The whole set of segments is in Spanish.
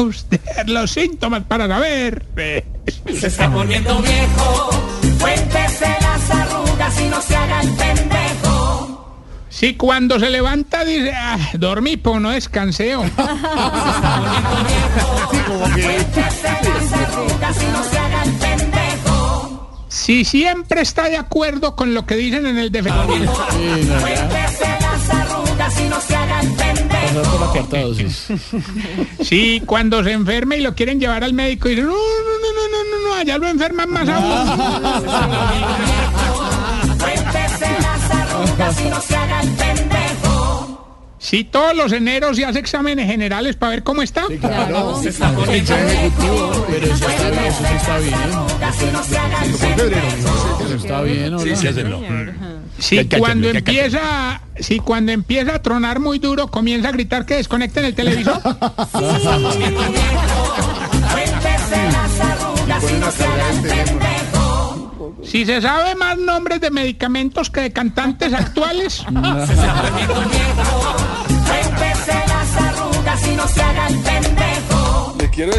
usted los síntomas para saber. Se está poniendo viejo, cuéntese las arrugas y no se haga el pendejo. Si cuando se levanta dice, ah, dormí, pero no descanseo. Cuéntese las arrugas y no se haga el pendejo. Si siempre está de acuerdo con lo que dicen en el defensor. No se. Cortado, sí. Si cuando se enferma y lo quieren llevar al médico y dicen, no, no, no, no, no, no, no, allá lo enferman más aún. Cuéntese las arrugas y no se haga el Si todos los eneros se hace exámenes generales para ver cómo está. Se. Pero eso está bien, eso sí está bien. Arrugas y no se haga el pendejo. Eso está bien, ¿o no? Si cuando empieza, si cuando empieza a tronar muy duro, comienza a gritar que desconecten el televisor. Y. Si se sabe más nombres de medicamentos que de cantantes actuales.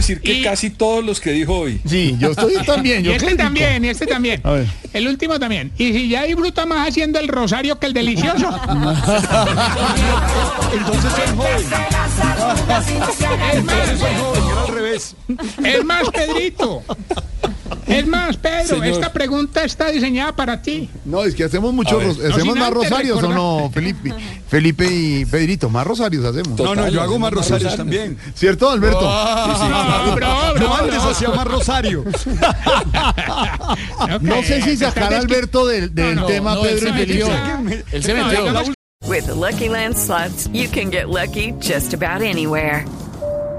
decir que Y- casi todos los que dijo hoy. Sí, yo estoy también. Y Yo este crítico. también, y este también. A ver. El último también. Y si ya disfruta más haciendo el rosario que el delicioso. Entonces soy joven. Y joven. Era al revés. Es más, Pedrito. Pedro, Señor. esta pregunta está diseñada para ti. No, es que hacemos muchos, hacemos sin más antes rosarios o recordar- no, Felipe, Felipe y Pedrito, más rosarios hacemos. No, no, yo hago más rosarios también. ¿Cierto, Alberto? No, bro, bro, antes bro. hacía más rosario. Ok, No sé si sacar a Alberto del, del No, no, tema no, Pedro y. Felipe. Él se No, metió. With the Lucky Land slots, you can get lucky just about anywhere.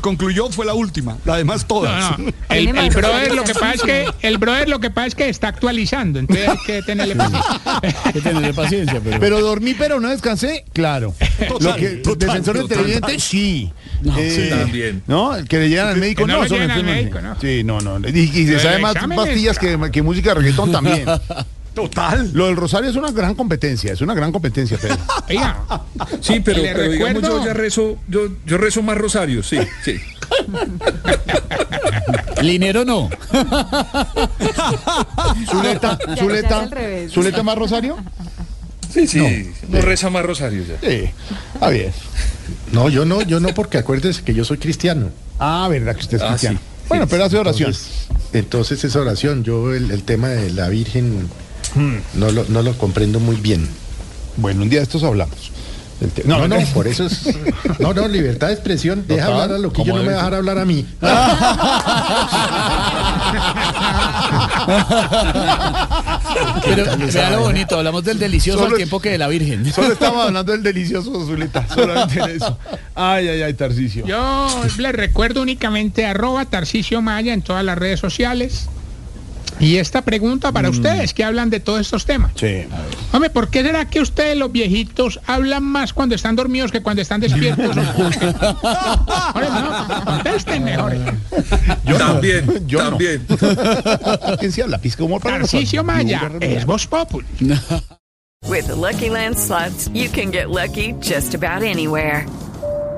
concluyó fue la última. La demás todas. No, no. El, el brother lo que pasa es que el brother lo que pasa es que está actualizando, entonces hay que tenerle paciencia. Hay que tenerle paciencia, pero. Pero dormí, pero no descansé, claro. Lo que, total, defensor de total. televidente, sí. Eh, sí, también. ¿No? El que le llegan al médico, Que no no, lo son al médico, ¿no? Sí, no, no. Y, y se Lo sabe más pastillas que, que música de reggaetón también. Total. Lo del Rosario es una gran competencia, es una gran competencia, Pedro. Sí, pero, Le pero digamos recuerdo- yo ya rezo, yo, yo rezo más rosarios, sí, sí. Linero no. Zuleta, Zuleta, Zuleta más Rosario. Sí, sí. No, reza más rosarios ya. Sí, bien. No, yo no, yo no, porque acuérdese que yo soy cristiano. Ah, verdad que usted es Ah, cristiano. sí. Bueno, pero hace oración. Entonces, entonces esa oración, yo el, el tema de la Virgen Hmm. no lo, no lo comprendo muy bien. Bueno, un día de estos hablamos. No, no, por eso es. No, no, libertad de expresión. Deja Total, hablar a lo que yo no me dejar hablar a mí. Pero vea lo bonito, hablamos del delicioso Solo- al tiempo que de la Virgen. Solo estamos hablando del delicioso Zuleta, solamente en eso. Ay, ay, ay, Tarcicio. yo les recuerdo únicamente arroba Tarcisio Maya en todas las redes sociales. Y esta pregunta para ustedes que hablan de todos estos temas. Sí. Hombre, ¿por qué será que ustedes los viejitos hablan más cuando están dormidos que cuando están despiertos? Hombre, no, contesten mejor. también, yo también. ¿Quién se habla? Pizca humor para Tarcisio nosotros. Maya es Voz Populi. With the Lucky Land slots, you can get lucky just about anywhere.